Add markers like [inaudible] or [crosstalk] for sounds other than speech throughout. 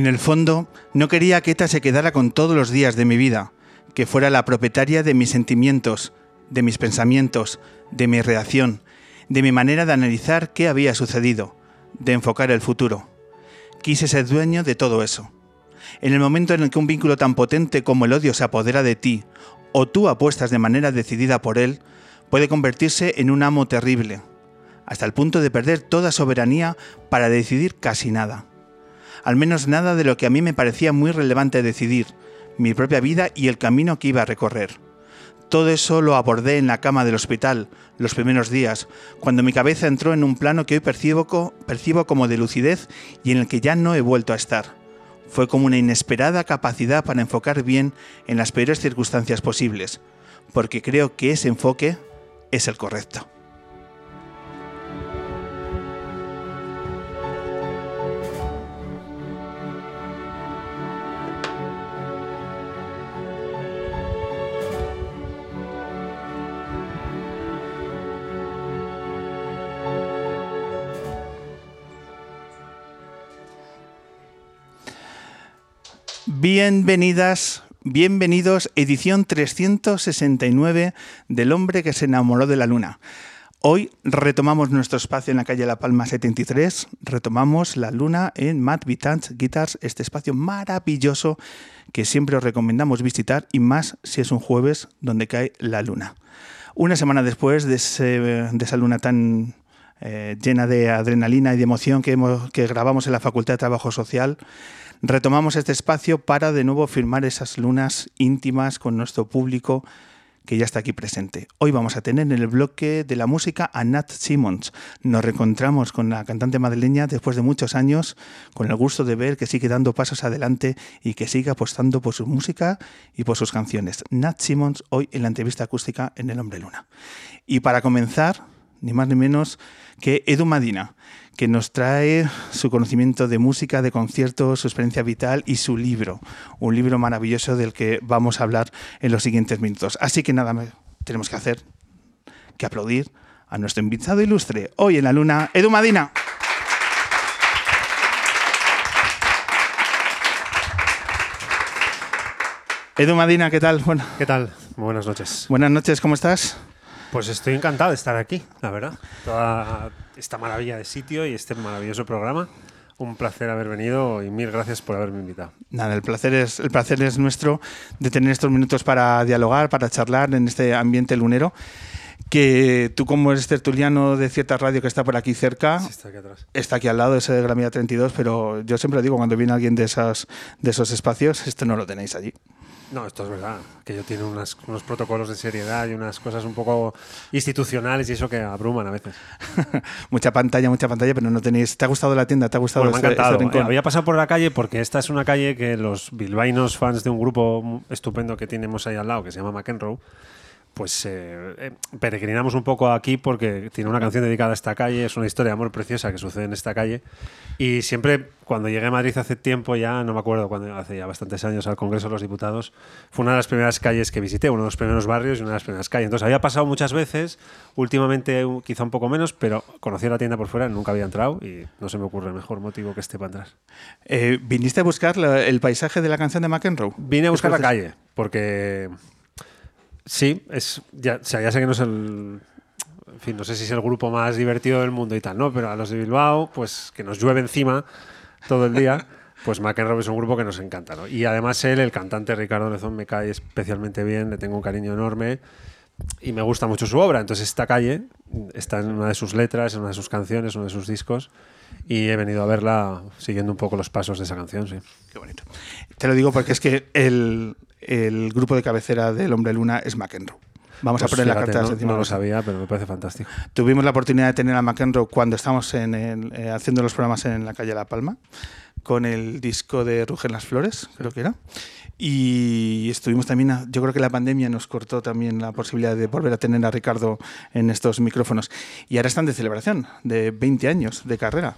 En el fondo, no quería que ETA se quedara con todos los días de mi vida, que fuera la propietaria de mis sentimientos, de mis pensamientos, de mi reacción, de mi manera de analizar qué había sucedido, de enfocar el futuro. Quise ser dueño de todo eso. En el momento en el que un vínculo tan potente como el odio se apodera de ti, o tú apuestas de manera decidida por él, puede convertirse en un amo terrible, hasta el punto de perder toda soberanía para decidir casi nada al menos nada de lo que a mí me parecía muy relevante decidir, mi propia vida y el camino que iba a recorrer. Todo eso lo abordé en la cama del hospital, los primeros días, cuando mi cabeza entró en un plano que hoy percibo, percibo como de lucidez y en el que ya no he vuelto a estar. Fue como una inesperada capacidad para enfocar bien en las peores circunstancias posibles, porque creo que ese enfoque es el correcto. Bienvenidas, bienvenidos, edición 369 del hombre que se enamoró de la luna. Hoy retomamos nuestro espacio en la calle La Palma 73, retomamos la luna en Matt Vitans Guitars, este espacio maravilloso que siempre os recomendamos visitar y más si es un jueves donde cae la luna. Una semana después de, esa luna tan eh, llena de adrenalina y de emoción que, que grabamos en la Facultad de Trabajo Social, retomamos este espacio para de nuevo firmar esas lunas íntimas con nuestro público que ya está aquí presente. Hoy vamos a tener en el bloque de la música a Nat Simmons. Nos reencontramos con la cantante madrileña después de muchos años, con el gusto de ver que sigue dando pasos adelante y que sigue apostando por su música y por sus canciones. Nat Simmons hoy en la entrevista acústica en El Hombre Luna. Y para comenzar, ni más ni menos que Edu Madina que nos trae su conocimiento de música, de conciertos, su experiencia vital y su libro, un libro maravilloso del que vamos a hablar en los siguientes minutos. Así que nada, tenemos que hacer que aplaudir a nuestro invitado ilustre hoy en la luna, Edu Madina. Edu Madina, ¿qué tal? Bueno. ¿Qué tal? Buenas noches. Buenas noches, ¿cómo estás? Pues estoy encantado de estar aquí, la verdad. Toda esta maravilla de sitio y este maravilloso programa. Un placer haber venido y mil gracias por haberme invitado. Nada, el placer es, el placer es nuestro de tener estos minutos para dialogar, para charlar en este ambiente lunero que tú como eres tertuliano de cierta radio que está por aquí cerca, está, aquí atrás. está aquí al lado, ese de Gramilla 32, pero yo siempre digo, cuando viene alguien de, esas, de esos espacios, esto no lo tenéis allí. No, esto es verdad. Que yo tiene unos protocolos de seriedad y unas cosas un poco institucionales y eso que abruman a veces. [laughs] mucha pantalla, mucha pantalla, pero no tenéis. ¿Te ha gustado la tienda? ¿Te ha gustado bueno, me ha este- este encantado. Había pasado por la calle porque esta es una calle que los bilbaínos fans de un grupo estupendo que tenemos ahí al lado, que se llama McEnroe, pues eh, eh, peregrinamos un poco aquí porque tiene una canción dedicada a esta calle, es una historia de amor preciosa que sucede en esta calle. Y siempre, cuando llegué a Madrid hace tiempo ya, no me acuerdo, cuando hace ya bastantes años al Congreso de los Diputados, fue una de las primeras calles que visité, uno de los primeros barrios y una de las primeras calles. Entonces había pasado muchas veces, últimamente quizá un poco menos, pero conocí la tienda por fuera, nunca había entrado y no se me ocurre mejor motivo que esté para entrar. Eh, ¿Viniste a buscar el paisaje de la canción de McEnroe? Vine a buscar la calle, porque Sí, es, ya, o sea, ya sé que no es el. En fin, no sé si es el grupo más divertido del mundo y tal, ¿no? Pero a los de Bilbao, pues que nos llueve encima todo el día, [laughs] pues McEnroe es un grupo que nos encanta, ¿no? Y además él, el cantante Ricardo Lezón, me cae especialmente bien, le tengo un cariño enorme y me gusta mucho su obra. Entonces esta calle está en una de sus letras, en una de sus canciones, uno de sus discos y he venido a verla siguiendo un poco los pasos de esa canción, sí. Qué bonito. Te lo digo porque es que el, el grupo de cabecera del Hombre Luna es McEnroe. Vamos Pues a poner la carta no, encima no lo sabía, pero me parece fantástico. Tuvimos la oportunidad de tener a McEnroe cuando estábamos en el- eh, haciendo los programas en la calle La Palma, con el disco de Rugen las Flores, creo que era. Y estuvimos también, a- yo creo que la pandemia nos cortó también la posibilidad de volver a tener a Ricardo en estos micrófonos. Y ahora están de celebración, de 20 años de carrera.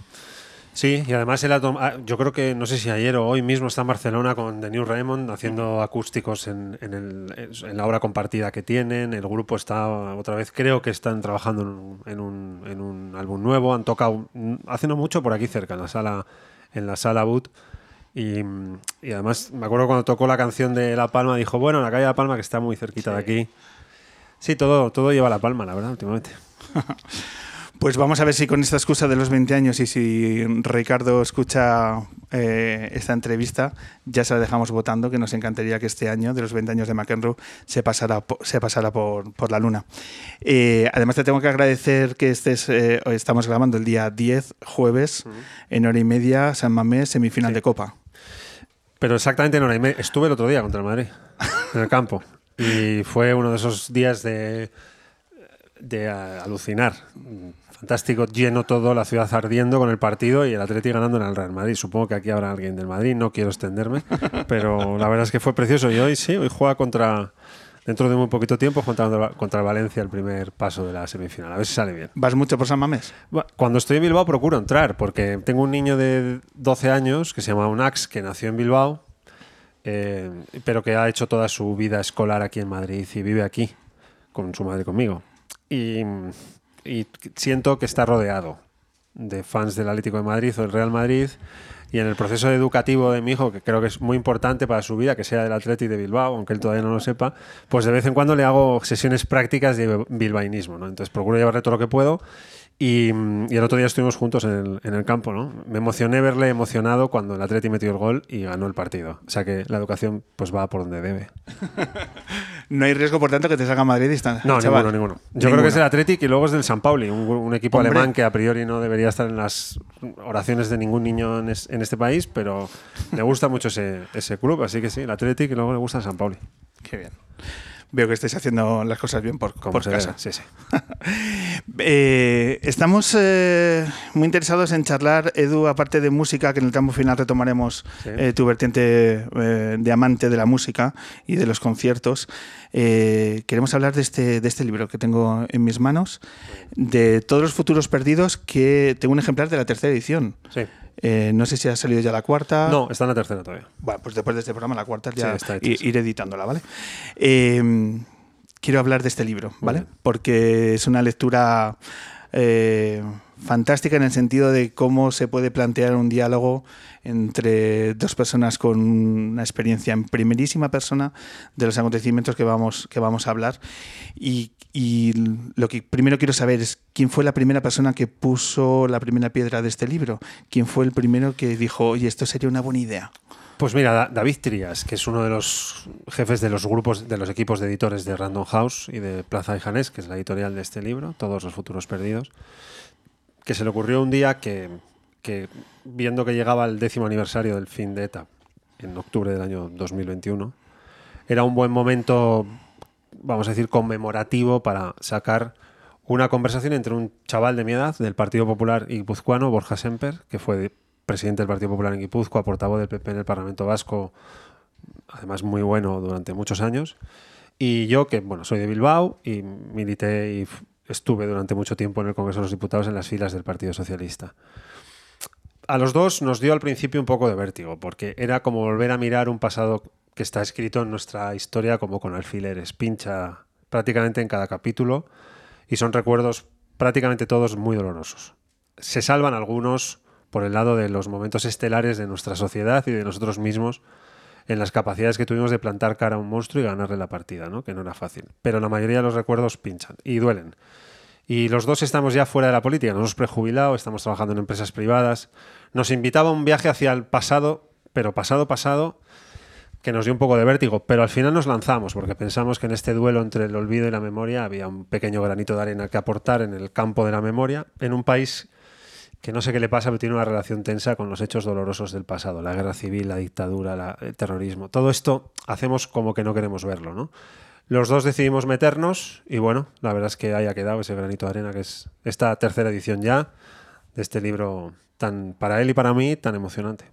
Sí, y además él ha tom- ah, yo creo que no sé si ayer o hoy mismo está en Barcelona con The New Raymond haciendo acústicos en, en el- en la obra compartida que tienen. El grupo está otra vez, creo que están trabajando en un, en un- en álbum nuevo. Han tocado mm, hace no mucho por aquí cerca, en la sala, en la sala Boot. Y, y además me acuerdo cuando tocó la canción de La Palma, dijo, bueno, la calle La Palma que está muy cerquita de aquí. Sí, todo, todo lleva La Palma, la verdad, últimamente. [laughs] Pues vamos a ver si con esta excusa de los 20 años y si Ricardo escucha eh, esta entrevista, ya se la dejamos votando, que nos encantaría que este año, de los 20 años de McEnroe, se pasara, se pasara por, por la luna. Eh, además, te tengo que agradecer que estés, eh, estamos grabando el día 10, jueves, en hora y media, San Mamés, semifinal Sí. de Copa. Pero exactamente en hora y media. Estuve el otro día contra el Madrid, en el campo. Y fue uno de esos días de, de alucinar. Fantástico, lleno todo, la ciudad ardiendo con el partido y el Atleti ganando en el Real Madrid. Supongo que aquí habrá alguien del Madrid, no quiero extenderme, [laughs] pero la verdad es que fue precioso. Y hoy sí, hoy juega contra, dentro de muy poquito tiempo, contra, contra el Valencia el primer paso de la semifinal. A ver si sale bien. ¿Vas mucho por San Mamés? Cuando estoy en Bilbao procuro entrar, porque tengo un niño de 12 años que se llama Unax, que nació en Bilbao, eh, pero que ha hecho toda su vida escolar aquí en Madrid y vive aquí, con su madre conmigo. Y, y siento que está rodeado de fans del Atlético de Madrid o del Real Madrid. Y en el proceso educativo de mi hijo, que creo que es muy importante para su vida, que sea del Atleti de Bilbao, aunque él todavía no lo sepa, pues de vez en cuando le hago sesiones prácticas de bilbainismo. ¿no? Entonces procuro llevarle todo lo que puedo. Y, y el otro día estuvimos juntos en el, en el campo, ¿no? Me emocioné verle emocionado cuando el Atleti metió el gol y ganó el partido. O sea que la educación pues va por donde debe. [laughs] No hay riesgo, por tanto, que te salga Madrid y está. No, chaval. ninguno, ninguno. Yo creo que es el Athletic y luego es del San Pauli, un, un equipo Hombre. alemán que a priori no debería estar en las oraciones de ningún niño en, es- en este país, pero le gusta mucho ese, ese club, así que sí, el Athletic y luego le gusta el San Pauli. Qué bien. Veo que estáis haciendo las cosas bien por, por casa. Sí, sí. [laughs] Eh, estamos eh, muy interesados en charlar, Edu, aparte de música, que en el tramo final retomaremos Sí. eh, tu vertiente eh, de amante de la música y de los conciertos. Eh, queremos hablar de este, de este libro que tengo en mis manos, de todos los futuros perdidos, que tengo un ejemplar de la tercera edición. Sí. Eh, no sé si ha salido ya la cuarta. No, está en la tercera todavía. Bueno, pues después de este programa, la cuarta, ya Sí, iré editándola, ¿vale? Eh, quiero hablar de este libro, ¿vale? bien. Porque es una lectura eh, fantástica en el sentido de cómo se puede plantear un diálogo entre dos personas con una experiencia en primerísima persona de los acontecimientos que vamos, que vamos a hablar. Y, y lo que primero quiero saber es quién fue la primera persona que puso la primera piedra de este libro. ¿Quién fue el primero que dijo, oye, esto sería una buena idea? Pues mira, Da- David Trías, que es uno de los jefes de los grupos, de los equipos de editores de Random House y de Plaza y Janés, que es la editorial de este libro, Todos los futuros perdidos, que se le ocurrió un día que, que viendo que llegaba el décimo aniversario del fin de ETA, en octubre del año 2021, era un buen momento, vamos a decir, conmemorativo para sacar una conversación entre un chaval de mi edad, del Partido Popular guipuzcoano, Borja Semper, que fue de- presidente del Partido Popular en Guipúzcoa, portavoz del PP en el Parlamento Vasco, además muy bueno durante muchos años, y yo, que bueno, soy de Bilbao y milité y estuve durante mucho tiempo en el Congreso de los Diputados en las filas del Partido Socialista. A los dos nos dio al principio un poco de vértigo, porque era como volver a mirar un pasado que está escrito en nuestra historia como con alfileres, pincha prácticamente en cada capítulo y son recuerdos prácticamente todos muy dolorosos. Se salvan algunos por el lado de los momentos estelares de nuestra sociedad y de nosotros mismos en las capacidades que tuvimos de plantar cara a un monstruo y ganarle la partida, ¿no? que no era fácil. Pero la mayoría de los recuerdos pinchan y duelen. Y los dos estamos ya fuera de la política, nos hemos prejubilado, estamos trabajando en empresas privadas. Nos invitaba a un viaje hacia el pasado, pero pasado, pasado, que nos dio un poco de vértigo. Pero al final nos lanzamos, porque pensamos que en este duelo entre el olvido y la memoria había un pequeño granito de arena que aportar en el campo de la memoria, en un país que no sé qué le pasa, pero tiene una relación tensa con los hechos dolorosos del pasado, la guerra civil, la dictadura, el terrorismo. Todo esto hacemos como que no queremos verlo, ¿no? Los dos decidimos meternos y bueno, la verdad es que haya quedado ese granito de arena que es esta tercera edición ya de este libro tan para él y para mí tan emocionante.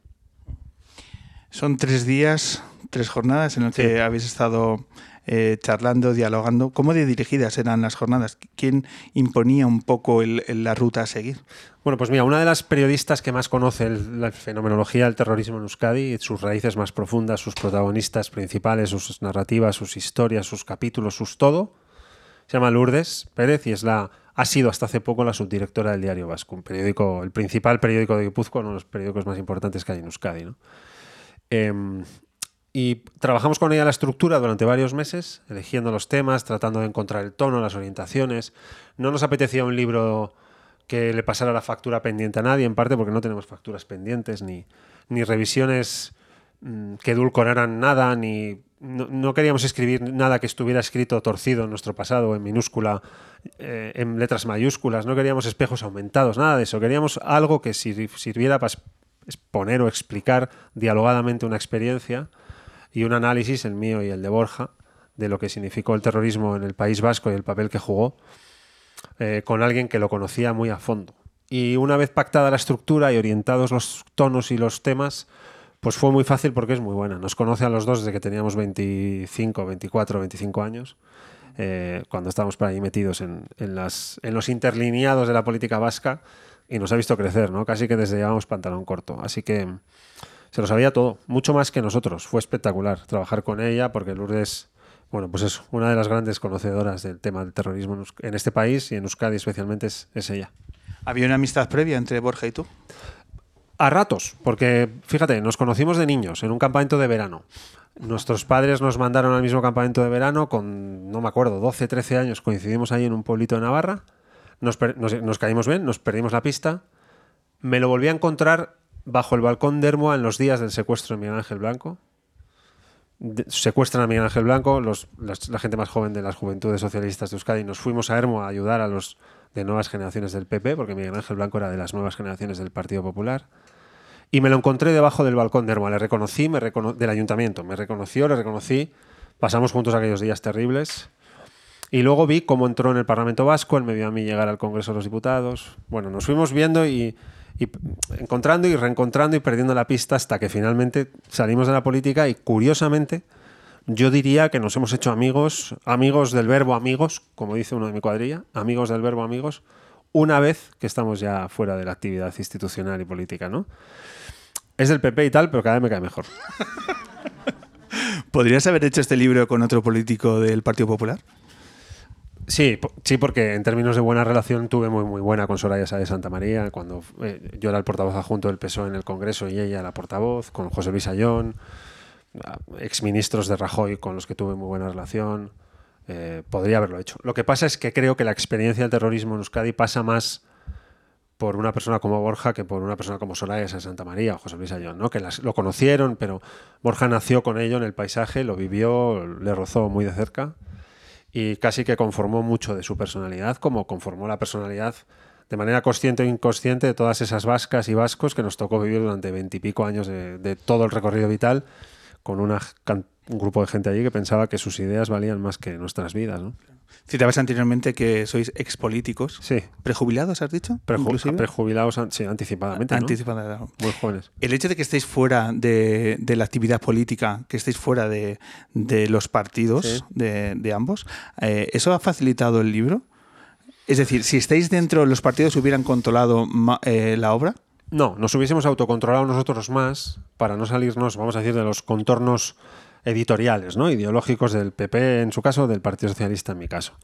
Son tres días, tres jornadas en las que habéis estado eh, charlando, dialogando. ¿Cómo dirigidas eran las jornadas? ¿Quién imponía un poco la ruta a seguir? Bueno, pues mira, una de las periodistas que más conoce la fenomenología del terrorismo en Euskadi, sus raíces más profundas, sus protagonistas principales, sus narrativas, sus historias, sus capítulos, sus todo, se llama Lourdes Pérez y es la ha sido hasta hace poco la subdirectora del Diario Vasco, un periódico, el principal periódico de Guipúzcoa, uno de los periódicos más importantes que hay en Euskadi. ¿no? Em, y trabajamos con ella la estructura durante varios meses, eligiendo los temas, tratando de encontrar el tono, las orientaciones. No nos apetecía un libro que le pasara la factura pendiente a nadie, en parte porque no tenemos facturas pendientes, ni, ni revisiones mm, que edulcoraran nada, ni no, queríamos escribir nada que estuviera escrito torcido en nuestro pasado, en minúscula, eh, en letras mayúsculas, no queríamos espejos aumentados, nada de eso. Queríamos algo que sir- sirviera para exponer o explicar dialogadamente una experiencia y un análisis, el mío y el de Borja, de lo que significó el terrorismo en el País Vasco y el papel que jugó, eh, con alguien que lo conocía muy a fondo. Y una vez pactada la estructura y orientados los tonos y los temas, pues fue muy fácil porque es muy buena. Nos conoce a los dos desde que teníamos 25, 24, 25 años, eh, cuando estábamos por ahí metidos en, en las, en los interlineados de la política vasca y nos ha visto crecer, ¿no? Casi que desde llevábamos pantalón corto. Así que se lo sabía todo, mucho más que nosotros. Fue espectacular trabajar con ella porque Lourdes, bueno, pues eso, una de las grandes conocedoras del tema del terrorismo en este país y en Euskadi especialmente es, es ella. ¿Había una amistad previa entre Borja y tú? A ratos, porque fíjate, nos conocimos de niños en un campamento de verano. Nuestros padres nos mandaron al mismo campamento de verano con, no me acuerdo, 12, 13 años. Coincidimos ahí en un pueblito de Navarra. Nos- nos caímos bien, nos perdimos la pista. Me lo volví a encontrar bajo el balcón de Hermoa en los días del secuestro de Miguel Ángel Blanco. Secuestran a Miguel Ángel Blanco, la gente más joven de las juventudes socialistas de Euskadi. Nos fuimos a Hermoa a ayudar a los de nuevas generaciones del PP, porque Miguel Ángel Blanco era de las nuevas generaciones del Partido Popular. Y me lo encontré debajo del balcón de Hermoa. Le reconocí, me recono- del ayuntamiento. Me reconoció, le reconocí. Pasamos juntos aquellos días terribles. Y luego vi cómo entró en el Parlamento Vasco. Él me vio a mí llegar al Congreso de los Diputados. Bueno, nos fuimos viendo y, y encontrando y reencontrando y perdiendo la pista hasta que finalmente salimos de la política y curiosamente yo diría que nos hemos hecho amigos, amigos del verbo amigos, como dice uno de mi cuadrilla, amigos del verbo amigos, una vez que estamos ya fuera de la actividad institucional y política, ¿no? Es del PP y tal, pero cada vez me cae mejor. [laughs] ¿Podrías haber hecho este libro con otro político del Partido Popular? Sí, sí, porque en términos de buena relación tuve muy muy buena con Soraya de Santa María, cuando eh, yo era el portavoz adjunto del PSOE en el Congreso y ella la portavoz, con José Luis Ayón, exministros de Rajoy con los que tuve muy buena relación. eh, podría haberlo hecho. Lo que pasa es que creo que la experiencia del terrorismo en Euskadi pasa más por una persona como Borja que por una persona como Soraya de Santa María o José Luis Ayón, ¿no? que las- lo conocieron, pero Borja nació con ello en el paisaje, lo vivió, le rozó muy de cerca y casi que conformó mucho de su personalidad, como conformó la personalidad de manera consciente o inconsciente de todas esas vascas y vascos que nos tocó vivir durante veintipico años de, de todo el recorrido vital con una un grupo de gente allí que pensaba que sus ideas valían más que nuestras vidas. ¿no? Citabas anteriormente que sois expolíticos. Sí, ¿Prejubilados, has dicho? preju- prejubilados sí, anticipadamente, ¿no? Anticipada. muy jóvenes. El hecho de que estéis fuera de, de la actividad política, que estéis fuera de, de los partidos Sí. de, de ambos, eh, ¿eso ha facilitado el libro? Es decir, si estáis dentro, los partidos hubieran controlado eh, la obra. No, nos hubiésemos autocontrolado nosotros más para no salirnos, vamos a decir, de los contornos editoriales, ¿no? ideológicos del PP en su caso, del Partido Socialista en mi caso.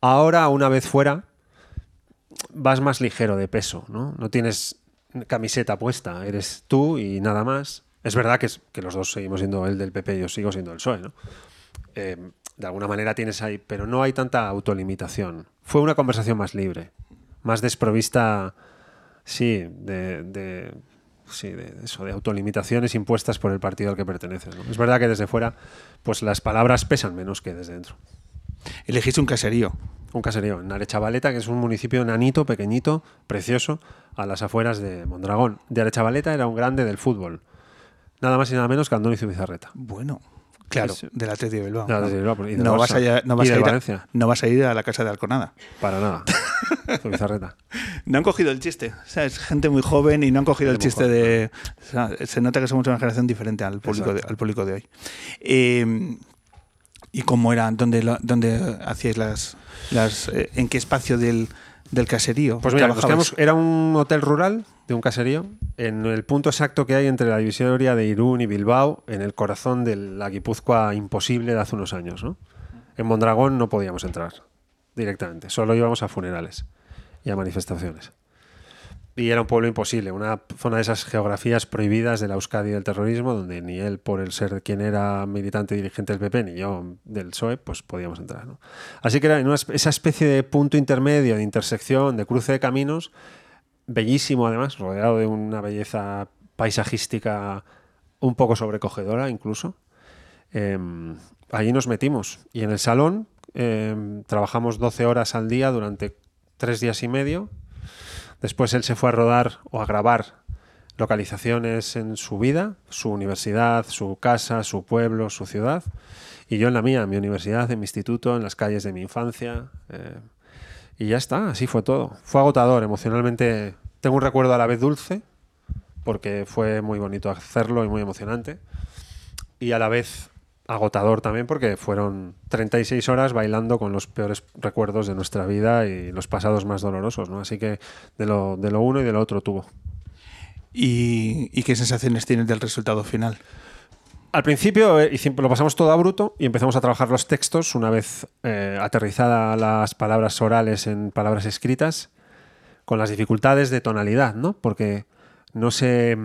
Ahora, una vez fuera, vas más ligero de peso, ¿no? No tienes camiseta puesta, eres tú y nada más. Es verdad que, es- que los dos seguimos siendo el del PP y yo sigo siendo el PSOE, ¿no? Eh, de alguna manera tienes ahí, pero no hay tanta autolimitación. Fue una conversación más libre, más desprovista, sí, de, de- sí, de eso, de autolimitaciones impuestas por el partido al que perteneces. ¿no? Es verdad que desde fuera, pues las palabras pesan menos que desde dentro. Elegiste un caserío. Un caserío en Arechavaleta, que es un municipio nanito, pequeñito, precioso, a las afueras de Mondragón. De Arechavaleta era un grande del fútbol. Nada más y nada menos que Andoni Zubizarreta. Bueno, claro, Sí, sí. del Atlético de Bilbao. De Bilbao, y no, Barça, vas a, ir- no vas a ir a- no vas a ir a la casa de Alconada. Para nada. [laughs] [laughs] No han cogido el chiste. O sea, es gente muy joven y no han cogido el chiste de. o sea, se nota que somos una generación diferente al público, de, al público de hoy. Eh, ¿Y cómo era? ¿Dónde, lo- dónde hacíais las. las eh, ¿En qué espacio del, del caserío? Pues mira, quedamos- era un hotel rural de un caserío en el punto exacto que hay entre la divisoria de Irún y Bilbao, en el corazón de la Guipúzcoa imposible de hace unos años. ¿no? En Mondragón no podíamos entrar directamente, solo íbamos a funerales y a manifestaciones. Y era un pueblo imposible, una zona de esas geografías prohibidas de la Euskadi del terrorismo, donde ni él, por el ser quien era militante dirigente del PP, ni yo del PSOE, pues podíamos entrar. ¿no? Así que era una esa especie de punto intermedio, de intersección, de cruce de caminos, bellísimo además, rodeado de una belleza paisajística un poco sobrecogedora incluso. Eh, allí nos metimos y en el salón eh, trabajamos 12 horas al día durante tres días y medio. Después él se fue a rodar o a grabar localizaciones en su vida, su universidad, su casa, su pueblo, su ciudad. Y yo en la mía, en mi universidad, en mi instituto, en las calles de mi infancia. eh, y ya está, así fue todo. Fue agotador emocionalmente. Tengo un recuerdo a la vez dulce, porque fue muy bonito hacerlo y muy emocionante. Y a la vez agotador también, porque fueron 36 horas bailando con los peores recuerdos de nuestra vida y los pasados más dolorosos. ¿no? Así que de lo, de lo uno y de lo otro tuvo. ¿Y, y qué sensaciones tienes del resultado final? Al principio eh, lo pasamos todo a bruto y empezamos a trabajar los textos una vez eh, aterrizada las palabras orales en palabras escritas, con las dificultades de tonalidad, ¿no? Porque no se,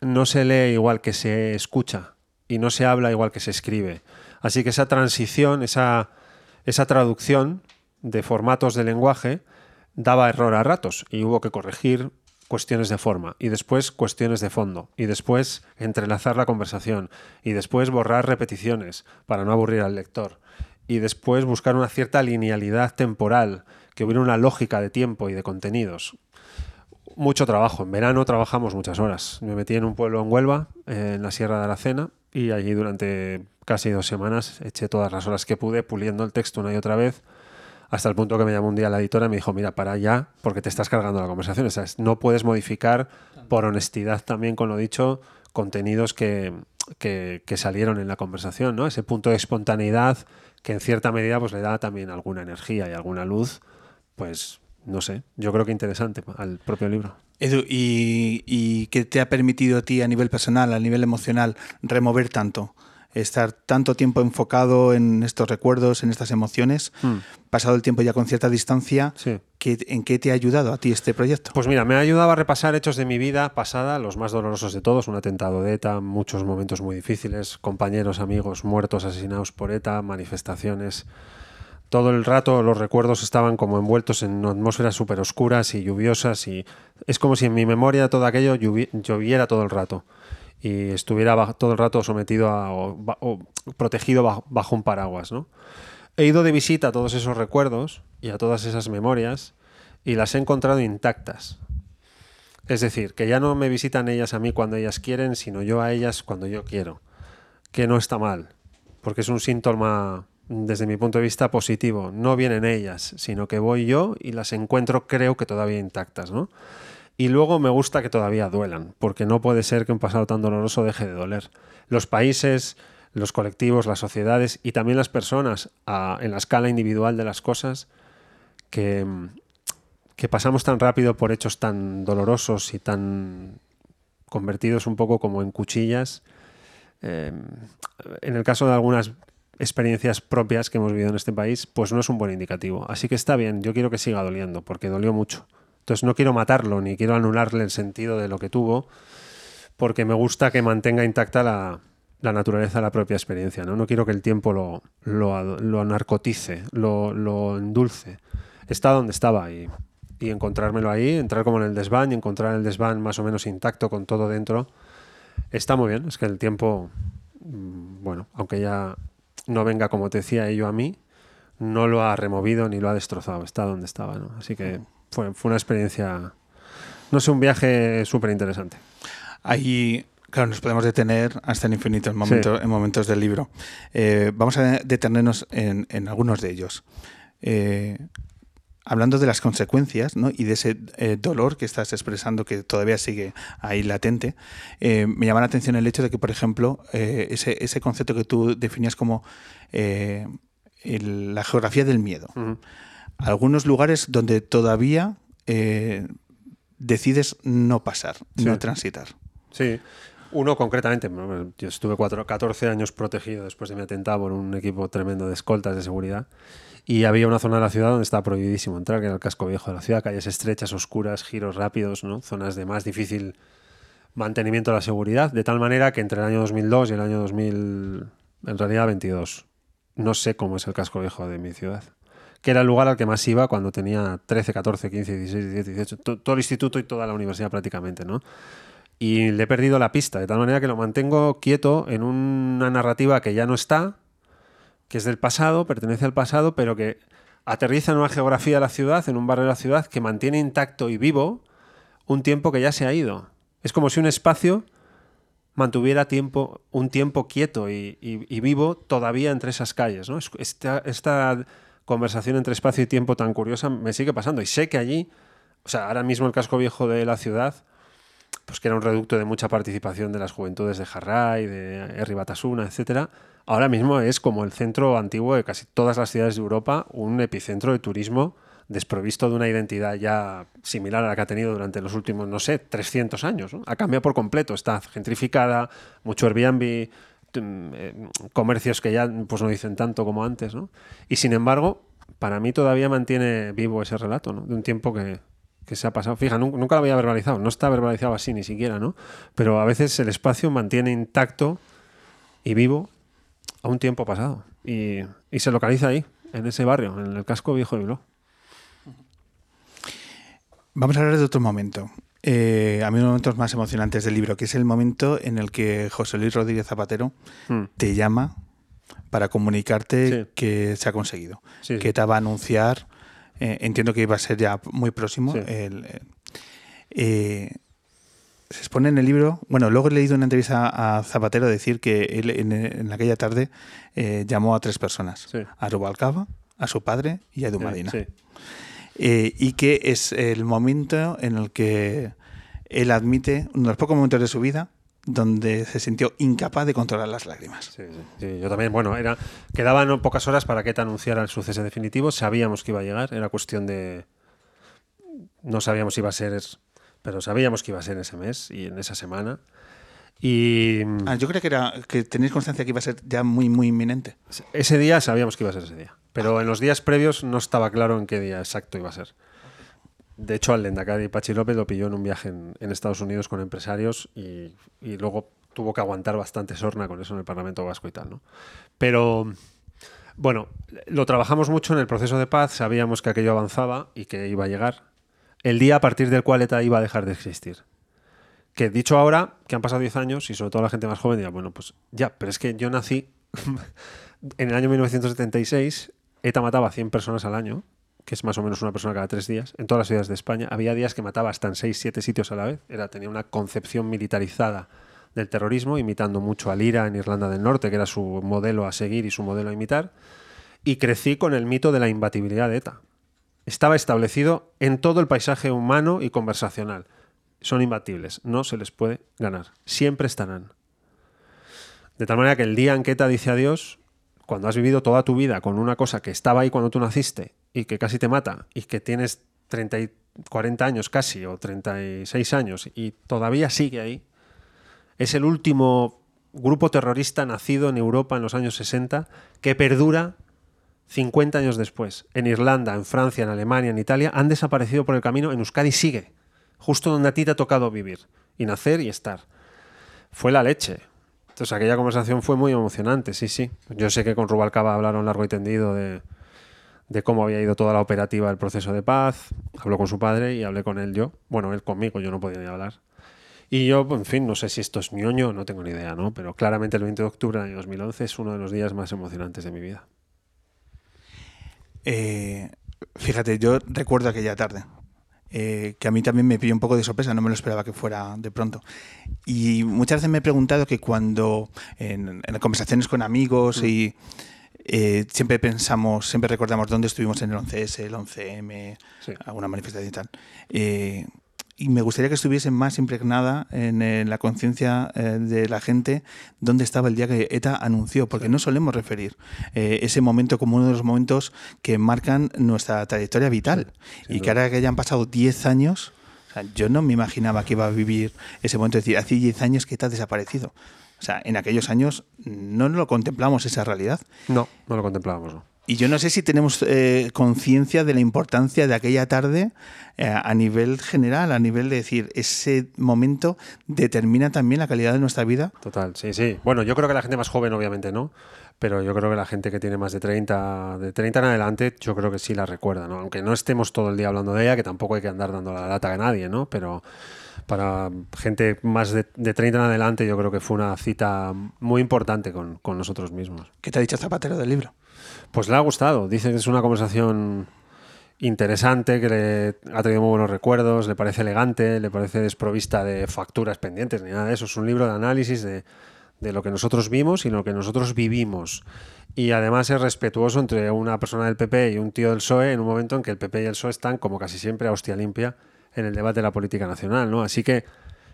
no se lee igual que se escucha y no se habla igual que se escribe. Así que esa transición, esa, esa traducción de formatos de lenguaje daba error a ratos y hubo que corregir cuestiones de forma y después cuestiones de fondo y después entrelazar la conversación y después borrar repeticiones para no aburrir al lector y después buscar una cierta linealidad temporal, que hubiera una lógica de tiempo y de contenidos. Mucho trabajo. En verano trabajamos muchas horas. Me metí en un pueblo en Huelva, eh, en la Sierra de Aracena, y allí durante casi dos semanas eché todas las horas que pude puliendo el texto una y otra vez hasta el punto que me llamó un día la editora y me dijo, mira, para ya, porque te estás cargando la conversación. O sea, no puedes modificar, por honestidad también con lo dicho, contenidos que, que- que salieron en la conversación, ¿no? Ese punto de espontaneidad que en cierta medida pues, le da también alguna energía y alguna luz, pues, no sé, yo creo que interesante al propio libro. Edu, ¿y, y qué te ha permitido a ti a nivel personal, a nivel emocional, remover tanto? Estar tanto tiempo enfocado en estos recuerdos, en estas emociones, Hmm. pasado el tiempo ya con cierta distancia, Sí. ¿qué- ¿en qué te ha ayudado a ti este proyecto? Pues mira, me ha ayudado a repasar hechos de mi vida pasada, los más dolorosos de todos, un atentado de ETA, muchos momentos muy difíciles, compañeros, amigos muertos, asesinados por ETA, manifestaciones. Todo el rato los recuerdos estaban como envueltos en atmósferas súper oscuras y lluviosas y es como si en mi memoria todo aquello lloviera todo el rato y estuviera todo el rato sometido a, o protegido bajo, bajo un paraguas, ¿no? He ido de visita a todos esos recuerdos y a todas esas memorias y las he encontrado intactas. Es decir, que ya no me visitan ellas a mí cuando ellas quieren, sino yo a ellas cuando yo quiero. Que no está mal, porque es un síntoma, desde mi punto de vista, positivo. No vienen ellas, sino que voy yo y las encuentro, creo que todavía intactas, ¿no? Y luego me gusta que todavía duelan, porque no puede ser que un pasado tan doloroso deje de doler. Los países, los colectivos, las sociedades y también las personas en la escala individual de las cosas que, que pasamos tan rápido por hechos tan dolorosos y tan convertidos un poco como en cuchillas. eh, en el caso de algunas experiencias propias que hemos vivido en este país, pues no es un buen indicativo. Así que está bien, yo quiero que siga doliendo, porque dolió mucho. Entonces no quiero matarlo, ni quiero anularle el sentido de lo que tuvo, porque me gusta que mantenga intacta la, la naturaleza la propia experiencia. No, no quiero que el tiempo lo, narcotice, lo, lo endulce. Está donde estaba y, y encontrármelo ahí, entrar como en el desván y encontrar el desván más o menos intacto con todo dentro. Está muy bien, es que el tiempo, mm, bueno, aunque ya no venga como te decía ello a mí, no lo ha removido ni lo ha destrozado, está donde estaba, ¿no? Así que fue, fue una experiencia, no sé, un viaje súper interesante. Ahí, claro, nos podemos detener hasta el infinito en momentos, en momentos del libro. Eh, vamos a detenernos en, en algunos de ellos. Eh, hablando de las consecuencias ¿no? y de ese eh, dolor que estás expresando que todavía sigue ahí latente, eh, me llama la atención el hecho de que, por ejemplo, eh, ese, ese, concepto que tú definías como el, la geografía del miedo. Uh -huh. Algunos lugares donde todavía decides no pasar, Sí. no transitar. Sí, uno concretamente, yo estuve cuatro, 14 años protegido después de mi atentado por un equipo tremendo de escoltas de seguridad y había una zona de la ciudad donde estaba prohibidísimo entrar, que era el casco viejo de la ciudad, calles estrechas, oscuras, giros rápidos, ¿no? zonas de más difícil mantenimiento de la seguridad, de tal manera que entre el año 2002 y el año 2000, en realidad 22, no sé cómo es el casco viejo de mi ciudad que era el lugar al que más iba cuando tenía 13, 14, 15, 16, 17, 18, to todo el instituto y toda la universidad prácticamente, ¿no? Y le he perdido la pista, de tal manera que lo mantengo quieto en una narrativa que ya no está, que es del pasado, pertenece al pasado, pero que aterriza en una geografía de la ciudad, en un barrio de la ciudad, que mantiene intacto y vivo un tiempo que ya se ha ido. Es como si un espacio mantuviera tiempo, un tiempo quieto y, vivo todavía entre esas calles. ¿no? Esta, esta conversación entre espacio y tiempo tan curiosa me sigue pasando. Y sé que allí, o sea, ahora mismo el casco viejo de la ciudad, pues que era un reducto de mucha participación de las juventudes de Jarray, de Herri Batasuna, etcétera, ahora mismo es como el centro antiguo de casi todas las ciudades de Europa, un epicentro de turismo desprovisto de una identidad ya similar a la que ha tenido durante los últimos, no sé, 300 años. Ha cambiado por completo, está gentrificada, mucho Airbnb, comercios que ya pues no dicen tanto como antes, ¿no? Y sin embargo, para mí todavía mantiene vivo ese relato, ¿no? De un tiempo que, que se ha pasado. Fija, nunca lo había verbalizado, no está verbalizado así ni siquiera, ¿no? Pero a veces el espacio mantiene intacto y vivo a un tiempo pasado. Y, y se localiza ahí, en ese barrio, en el casco viejo de Bilbao. Vamos a hablar de otro momento. Eh, a mí, uno de los momentos más emocionantes del libro, que es el momento en el que José Luis Rodríguez Zapatero Hmm. te llama para comunicarte Sí. que se ha conseguido, Sí, que te va a anunciar. Eh, entiendo que iba a ser ya muy próximo. Sí. el, eh, eh, se expone en el libro. Bueno, luego he leído una entrevista a Zapatero decir que él en, en aquella tarde eh, llamó a tres personas: Sí. a Rubalcaba, a su padre y a Edu Madina. Sí. Y que es el momento en el que él admite, uno de los pocos momentos de su vida, donde se sintió incapaz de controlar las lágrimas. Sí, sí, sí, yo también, bueno, era quedaban pocas horas para que te anunciara el suceso definitivo, sabíamos que iba a llegar, era cuestión de no sabíamos si iba a ser, pero sabíamos que iba a ser ese mes y en esa semana. Y Ah, yo creo que era que tenéis constancia que iba a ser ya muy, muy inminente. ese día sabíamos que iba a ser ese día, pero en los días previos no estaba claro en qué día exacto iba a ser. De hecho, al Lendakari Pachi López lo pilló en un viaje en, en Estados Unidos con empresarios y, y, luego tuvo que aguantar bastante sorna con eso en el Parlamento Vasco y tal, ¿no? Pero, bueno, lo trabajamos mucho en el proceso de paz, sabíamos que aquello avanzaba y que iba a llegar. El día a partir del cual ETA iba a dejar de existir. Que dicho ahora, que han pasado 10 años y sobre todo la gente más joven dirá, bueno, pues ya, pero es que yo nací [laughs] en el año 1976, ETA mataba 100 personas al año, que es más o menos una persona cada tres días, en todas las ciudades de España. Había días que mataba hasta en seis, siete sitios a la vez. Era, tenía una concepción militarizada del terrorismo, imitando mucho al IRA en Irlanda del Norte, que era su modelo a seguir y su modelo a imitar. Y crecí con el mito de la imbatibilidad de ETA. Estaba establecido en todo el paisaje humano y conversacional. Son imbatibles, no se les puede ganar. Siempre estarán. De tal manera que el día en que ETA dice adiós, cuando has vivido toda tu vida con una cosa que estaba ahí cuando tú naciste y que casi te mata y que tienes 30 y 40 años casi o 36 años y todavía sigue ahí, es el último grupo terrorista nacido en Europa en los años 60 que perdura 50 años después. En Irlanda, en Francia, en Alemania, en Italia han desaparecido por el camino, en Euskadi sigue, justo donde a ti te ha tocado vivir y nacer y estar. fue la leche. Entonces aquella conversación fue muy emocionante, sí, sí. Yo sé que con Rubalcaba hablaron largo y tendido de, de cómo había ido toda la operativa del proceso de paz. Habló con su padre y hablé con él yo. Bueno, él conmigo, yo no podía ni hablar. Y yo, en fin, no sé si esto es ñoño, no tengo ni idea, ¿no? Pero claramente el 20 de octubre del año 2011 es uno de los días más emocionantes de mi vida. Eh, fíjate, yo recuerdo aquella tarde, eh, que a mí también me pilló un poco de sorpresa, no me lo esperaba que fuera de pronto. Y muchas veces me he preguntado que cuando en, en conversaciones con amigos y eh, siempre pensamos, siempre recordamos dónde estuvimos en el 11S, el 11M, Sí. alguna manifestación y tal. Eh, y me gustaría que estuviese más impregnada en, eh, la conciencia eh, de la gente dónde estaba el día que ETA anunció, porque no solemos referir eh, ese momento como uno de los momentos que marcan nuestra trayectoria vital. y que ahora que hayan pasado 10 años, o sea, yo no me imaginaba que iba a vivir ese momento, es decir, hace 10 años que ETA ha desaparecido. O sea, en aquellos años no lo contemplamos esa realidad. No, no lo contemplábamos, ¿no? Y yo no sé si tenemos eh, conciencia de la importancia de aquella tarde eh, a nivel general, a nivel de decir, ese momento determina también la calidad de nuestra vida. Total, sí, sí. Bueno, yo creo que la gente más joven obviamente no, pero yo creo que la gente que tiene más de 30, de 30 en adelante, yo creo que sí la recuerda, ¿no? Aunque no estemos todo el día hablando de ella, que tampoco hay que andar dando la lata a nadie, ¿no? Pero para gente más de, de 30 en adelante yo creo que fue una cita muy importante con, con nosotros mismos. ¿Qué te ha dicho Zapatero del libro? Pues le ha gustado. Dice que es una conversación interesante, que le ha traído muy buenos recuerdos, le parece elegante, le parece desprovista de facturas pendientes ni nada de eso. Es un libro de análisis de, de lo que nosotros vimos y lo que nosotros vivimos. Y además es respetuoso entre una persona del PP y un tío del PSOE en un momento en que el PP y el PSOE están, como casi siempre, a hostia limpia en el debate de la política nacional. ¿no? Así que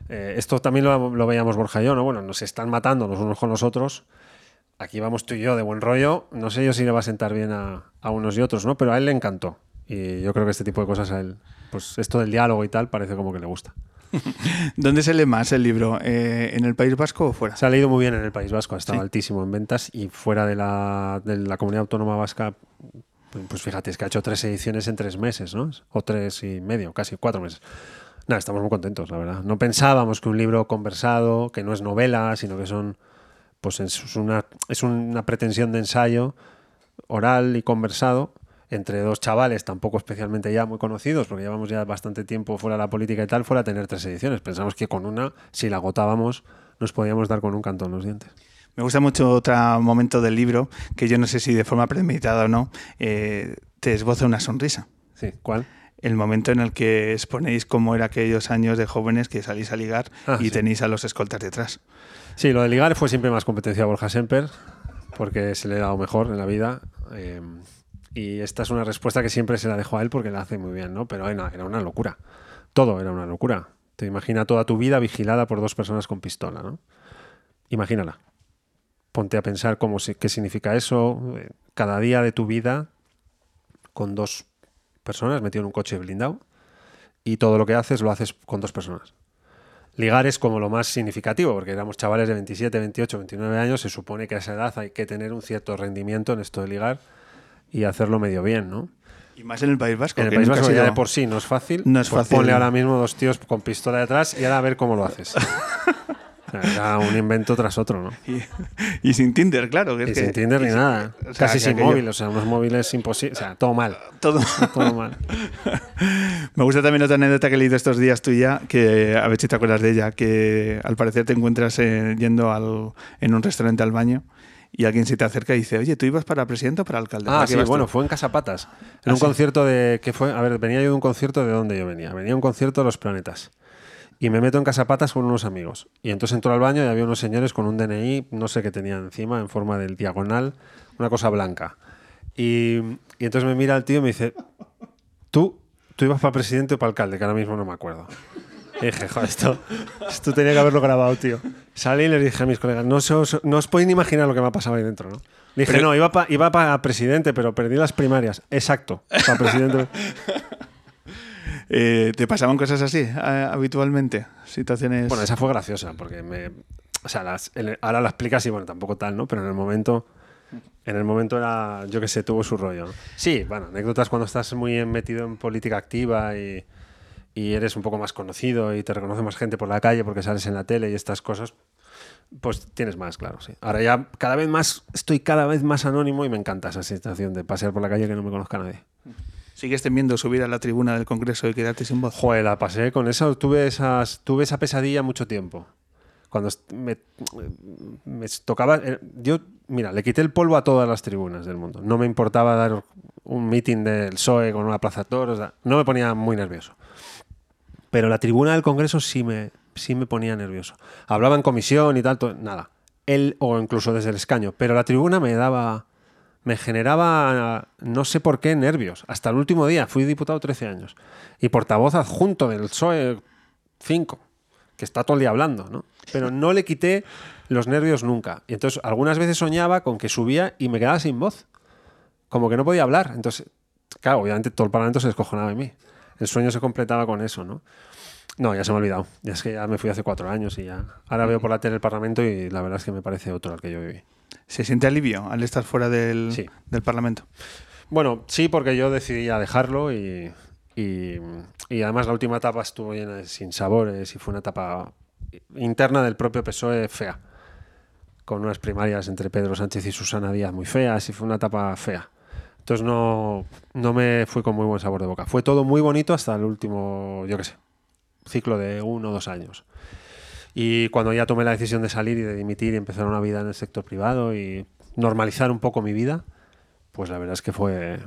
eh, esto también lo, lo veíamos Borja y yo, ¿no? Bueno, nos están matando los unos con los otros aquí vamos tú y yo de buen rollo. No sé yo si le va a sentar bien a, a, unos y otros, ¿no? Pero a él le encantó. Y yo creo que este tipo de cosas a él, pues esto del diálogo y tal, parece como que le gusta. [laughs] ¿Dónde se lee más el libro? Eh, ¿En el País Vasco o fuera? Se ha leído muy bien en el País Vasco, ha estado sí. altísimo en ventas y fuera de la, de la comunidad autónoma vasca, pues fíjate, es que ha hecho tres ediciones en tres meses, ¿no? O tres y medio, casi cuatro meses. Nada, estamos muy contentos, la verdad. No pensábamos que un libro conversado, que no es novela, sino que son pues es una, es una pretensión de ensayo oral y conversado entre dos chavales tampoco especialmente ya muy conocidos, porque llevamos ya bastante tiempo fuera de la política y tal, fuera a tener tres ediciones. Pensamos que con una, si la agotábamos, nos podíamos dar con un canto en los dientes. Me gusta mucho otro momento del libro, que yo no sé si de forma premeditada o no, eh, te esboza una sonrisa. Sí, ¿cuál? el momento en el que exponéis cómo era aquellos años de jóvenes que salís a ligar ah, y sí. tenéis a los escoltas detrás. Sí, lo de ligar fue siempre más competencia de Borja Semper, porque se le ha dado mejor en la vida. Eh, y esta es una respuesta que siempre se la dejo a él porque la hace muy bien, ¿no? Pero era, una locura. Todo era una locura. Te imagina toda tu vida vigilada por dos personas con pistola, ¿no? Imagínala. Ponte a pensar cómo, qué significa eso. Cada día de tu vida con dos personas metido en un coche blindado y todo lo que haces lo haces con dos personas. Ligar es como lo más significativo, porque éramos chavales de 27, 28, 29 años, se supone que a esa edad hay que tener un cierto rendimiento en esto de ligar y hacerlo medio bien, ¿no? Y más en el País Vasco. En el País Vasco ya de por sí no es fácil. No es pues fácil. Ponle ahora mismo dos tíos con pistola detrás y ahora a ver cómo lo haces. [laughs] Era un invento tras otro, ¿no? Y, y sin Tinder, claro. Que y es sin que, Tinder ni sin- nada. o sea, Casi sin aquello- móvil, o sea, unos móviles imposibles. O sea, todo mal. [laughs] Todo. Todo mal. Me gusta también otra anécdota que he leído estos días tuya, que a ver si te acuerdas de ella, que al parecer te encuentras eh, yendo al, en un restaurante al baño y alguien se te acerca y dice, oye, ¿tú ibas para presidente o para alcalde? Ah, ¿Para qué sí, vas tú?". bueno, fue en Casapatas. En Ah, un sí. concierto de. que fue? A ver, venía yo de un concierto de dónde yo venía. Venía a un concierto de los planetas. Y me meto en Casapatas con unos amigos. Y entonces entro al baño y había unos señores con un DNI, no sé qué tenían encima, en forma del diagonal, una cosa blanca. Y, y entonces me mira el tío y me dice: ¿Tú, tú ibas para presidente o para alcalde? Que ahora mismo no me acuerdo. Y dije, joder, esto, esto tenía que haberlo grabado, tío. Salí y les dije a mis colegas, no, se os, no os podéis ni imaginar lo que me ha pasado ahí dentro, ¿no? Le dije, Pero- no, iba para iba pa presidente, pero perdí las primarias. Exacto, para presidente. [laughs] Eh, ¿Te pasaban cosas así habitualmente? Situaciones... bueno, esa fue graciosa, porque me... O sea, las- ahora la explicas y bueno, tampoco tal, ¿no? Pero en el momento... En el momento era, yo qué sé, tuvo su rollo. Sí, bueno, anécdotas cuando estás muy metido en política activa y, eres un poco más conocido y te reconoce más gente por la calle porque sales en la tele y estas cosas, Pues tienes más, claro. Ahora ya cada vez más, estoy cada vez más anónimo y me encanta esa sensación de pasear por la calle que no me conozca nadie. ¿Sigues temiendo subir a la tribuna del Congreso y quedarte sin voz? Joder, la pasé con eso, tuve, esas, tuve esa pesadilla mucho tiempo. Cuando me, tocaba... eh, Yo, mira, le quité el polvo a todas las tribunas del mundo. No me importaba dar un meeting del PSOE con una plaza toros, no me ponía muy nervioso. Pero la tribuna del Congreso sí me, sí me ponía nervioso. Hablaba en comisión y tal, nada. Él, o incluso desde el escaño. Pero la tribuna me daba. Me generaba, no sé por qué, nervios. Hasta el último día. Fui diputado 13 años. Y portavoz adjunto del PSOE 5. Que está todo el día hablando, ¿no? Pero no le quité los nervios nunca. Y entonces algunas veces soñaba con que subía y me quedaba sin voz. Como que no podía hablar. Entonces, claro, obviamente todo el Parlamento se descojonaba de mí. El sueño se completaba con eso, ¿no? No, ya se me ha olvidado. Ya es que ya me fui hace cuatro años y ya. Ahora veo por la tele el Parlamento y la verdad es que me parece otro al que yo viví. ¿Se siente alivio al estar fuera del, Sí. del Parlamento? Bueno, sí, porque yo decidí ya dejarlo y, y, y además la última etapa estuvo llena de sinsabores y fue una etapa interna del propio PSOE fea. Con unas primarias entre Pedro Sánchez y Susana Díaz muy feas y fue una etapa fea. Entonces no, no me fui con muy buen sabor de boca. Fue todo muy bonito hasta el último, yo qué sé, ciclo de uno o dos años. Y cuando ya tomé la decisión de salir y de dimitir y empezar una vida en el sector privado y normalizar un poco mi vida, pues la verdad es que fue...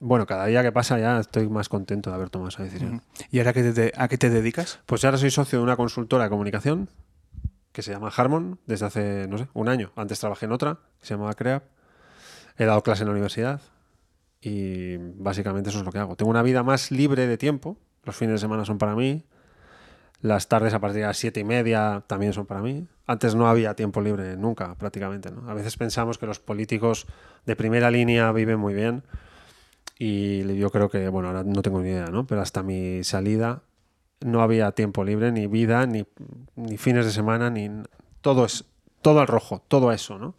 Bueno, cada día que pasa ya estoy más contento de haber tomado esa decisión. ¿Y ahora qué te- a qué te dedicas? Pues ahora soy socio de una consultora de comunicación que se llama Harmon desde hace, no sé, un año. Antes trabajé en otra que se llamaba Creap. He dado clase en la universidad y básicamente eso es lo que hago. Tengo una vida más libre de tiempo. Los fines de semana son para mí. Las tardes a partir de las siete y media también son para mí. Antes no había tiempo libre nunca, prácticamente. ¿no? A veces pensamos que los políticos de primera línea viven muy bien y yo creo que, bueno, ahora no tengo ni idea, ¿no? Pero hasta mi salida no había tiempo libre, ni vida, ni, fines de semana, ni todo es todo al rojo, todo eso, ¿no?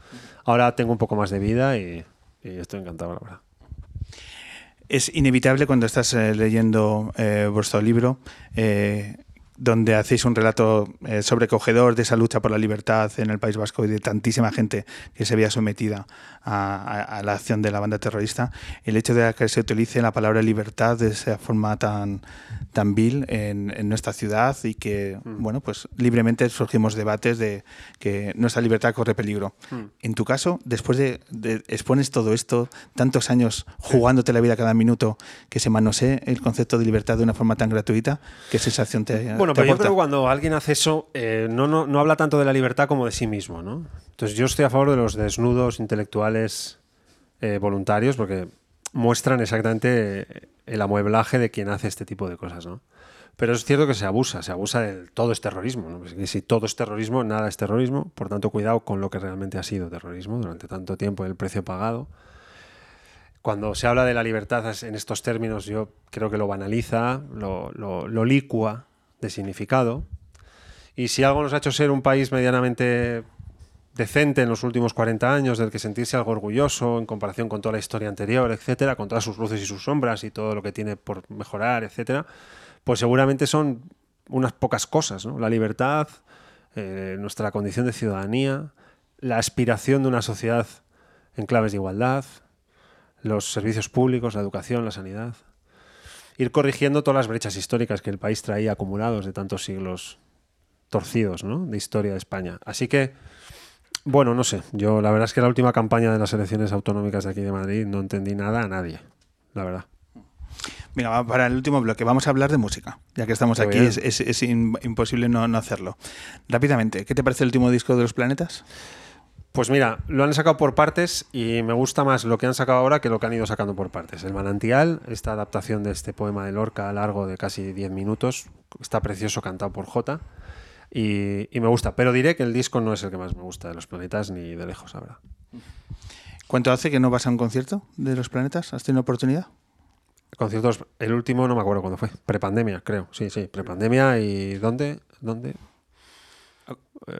Ahora tengo un poco más de vida y, y estoy encantado, la verdad. Es inevitable cuando estás eh, leyendo eh, vuestro libro, eh, donde hacéis un relato eh, sobrecogedor de esa lucha por la libertad en el País Vasco y de tantísima gente que se veía sometida a, a- la acción de la banda terrorista, el hecho de que se utilice la palabra libertad de esa forma tan, tan vil en, en nuestra ciudad y que, bueno, pues libremente surgimos debates de que nuestra libertad corre peligro. En tu caso, después de, de expones todo esto, tantos años jugándote la vida cada minuto, que se manosee el concepto de libertad de una forma tan gratuita, ¿qué sensación te, Bueno, te pero yo creo que cuando alguien hace eso, eh, no, no, no habla tanto de la libertad como de sí mismo, ¿no? Entonces yo estoy a favor de los desnudos intelectuales eh, voluntarios porque muestran exactamente eh, el amueblaje de quien hace este tipo de cosas, ¿no? Pero es cierto que se abusa, se abusa del todo es terrorismo. Pues que si todo es terrorismo, nada es terrorismo, por tanto cuidado con lo que realmente ha sido terrorismo durante tanto tiempo, el precio pagado. Cuando se habla de la libertad en estos términos, yo creo que lo banaliza, lo, lo licua de significado. Y si algo nos ha hecho ser un país medianamente decente en los últimos 40 años, del que sentirse algo orgulloso en comparación con toda la historia anterior, etcétera, con todas sus luces y sus sombras y todo lo que tiene por mejorar, etcétera, pues seguramente son unas pocas cosas. La libertad, eh, nuestra condición de ciudadanía, la aspiración de una sociedad en claves de igualdad, los servicios públicos, la educación, la sanidad. Ir corrigiendo todas las brechas históricas que el país traía acumulados de tantos siglos torcidos ¿no? de historia de España. Así que, bueno, no sé. Yo la verdad es que la última campaña de las elecciones autonómicas de aquí de Madrid no entendí nada a nadie, la verdad. Venga, va para el último bloque vamos a hablar de música. Ya que estamos Muy aquí, es, es- es im- imposible no, no hacerlo. Rápidamente, ¿qué te parece el último disco de los planetas? Pues mira, lo han sacado por partes y me gusta más lo que han sacado ahora que lo que han ido sacando por partes. El Manantial, esta adaptación de este poema de Lorca largo de casi 10 minutos, está precioso cantado por Jota y, y me gusta. Pero diré que el disco no es el que más me gusta de los planetas ni de lejos, verdad. ¿Cuánto hace que no vas a un concierto de los planetas? ¿Has tenido oportunidad? Conciertos, el último no me acuerdo cuándo fue, prepandemia, creo. Sí, sí, prepandemia y ¿dónde? ¿Dónde? Eh,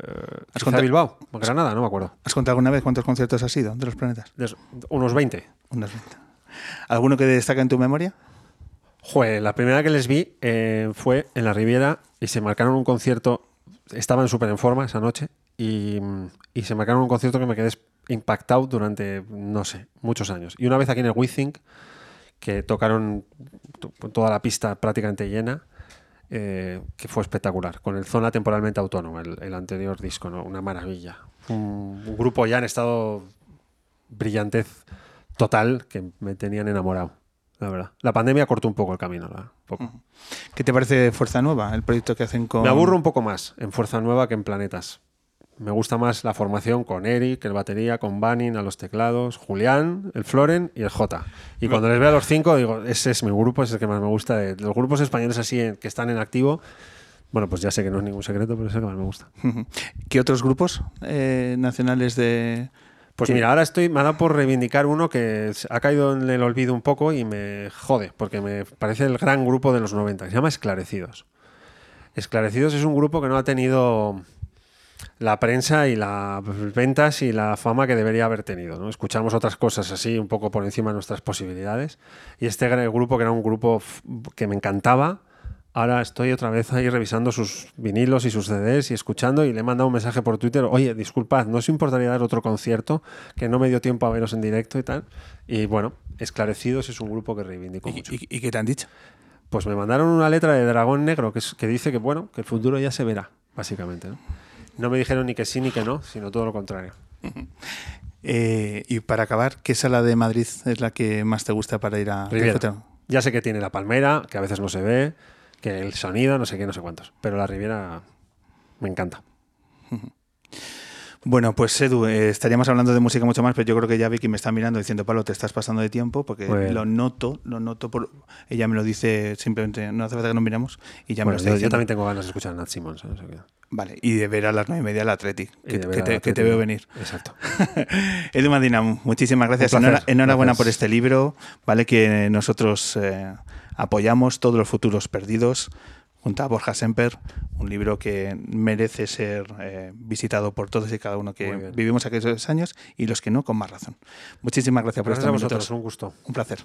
¿Has contado- Bilbao, Granada, no me acuerdo. ¿Has contado alguna vez cuántos conciertos has ido de los planetas? Des- Unos 20. Unas 20. ¿Alguno que destaca en tu memoria? Joder, la primera que les vi eh, fue en la Riviera y se marcaron un concierto. Estaban súper en forma esa noche y, se marcaron un concierto que me quedé impactado durante, no sé, muchos años. Y una vez aquí en el WeThink, que tocaron toda la pista prácticamente llena, eh, que fue espectacular, con el Zona Temporalmente Autónoma, el, el anterior disco, ¿no? una maravilla. Un, un grupo ya en estado brillantez total que me tenían enamorado, la verdad. La pandemia cortó un poco el camino, la- poco. ¿Qué te parece Fuerza Nueva, el proyecto que hacen con... Me aburro un poco más en Fuerza Nueva que en Planetas. Me gusta más la formación con Eric, el batería, con Banning a los teclados, Julián, el Floren y el J. Y cuando les veo a los cinco, digo, ese es mi grupo, ese es el que más me gusta. De los grupos españoles así que están en activo, bueno, pues ya sé que no es ningún secreto, pero es el que más me gusta. ¿Qué otros grupos eh, nacionales de...? Pues mira, ahora estoy, me ha dado por reivindicar uno que ha caído en el olvido un poco y me jode, porque me parece el gran grupo de los 90. Se llama Esclarecidos. Esclarecidos es un grupo que no ha tenido la prensa y las ventas y la fama que debería haber tenido. ¿no? Escuchamos otras cosas así, un poco por encima de nuestras posibilidades. Y este gran grupo, que era un grupo que me encantaba, ahora estoy otra vez ahí revisando sus vinilos y sus CDs y escuchando y le he mandado un mensaje por Twitter, oye, disculpad, ¿no os importaría dar otro concierto? Que no me dio tiempo a veros en directo y tal. Y bueno, Esclarecidos es un grupo que reivindico ¿Y, mucho. y- y qué te han dicho? Pues me mandaron una letra de Dragón Negro que, es- que dice que, bueno, que el futuro ya se verá, básicamente. ¿no? No me dijeron ni que sí ni que no, sino todo lo contrario. [laughs] Eh, y para acabar, ¿qué sala de Madrid es la que más te gusta para ir a? Ya sé que tiene la palmera, que a veces no se ve, que el sonido, no sé qué, no sé cuántos. Pero la Riviera me encanta. [laughs] Bueno, pues Edu, eh, estaríamos hablando de música mucho más, pero yo creo que ya Vicky me está mirando diciendo, Pablo, te estás pasando de tiempo, porque Bueno. lo noto, lo noto, por, ella me lo dice simplemente, no hace falta que nos miremos, y ya me lo está yo, yo diciendo. también tengo ganas de escuchar a Nat Simmons. ¿eh? O sea que- Vale, y de ver a las nueve y media el Atleti, que, que te, que veo venir. Exacto. [laughs] Edu Madina, muchísimas gracias. Enhorabuena Gracias. por este libro, ¿vale? Que nosotros eh, apoyamos todos los futuros perdidos junto a Borja Semper, un libro que merece ser eh, visitado por todos y cada uno que vivimos aquellos años y los que no, con más razón. Muchísimas gracias por Gracias a vosotros, minutos. un gusto. Un placer.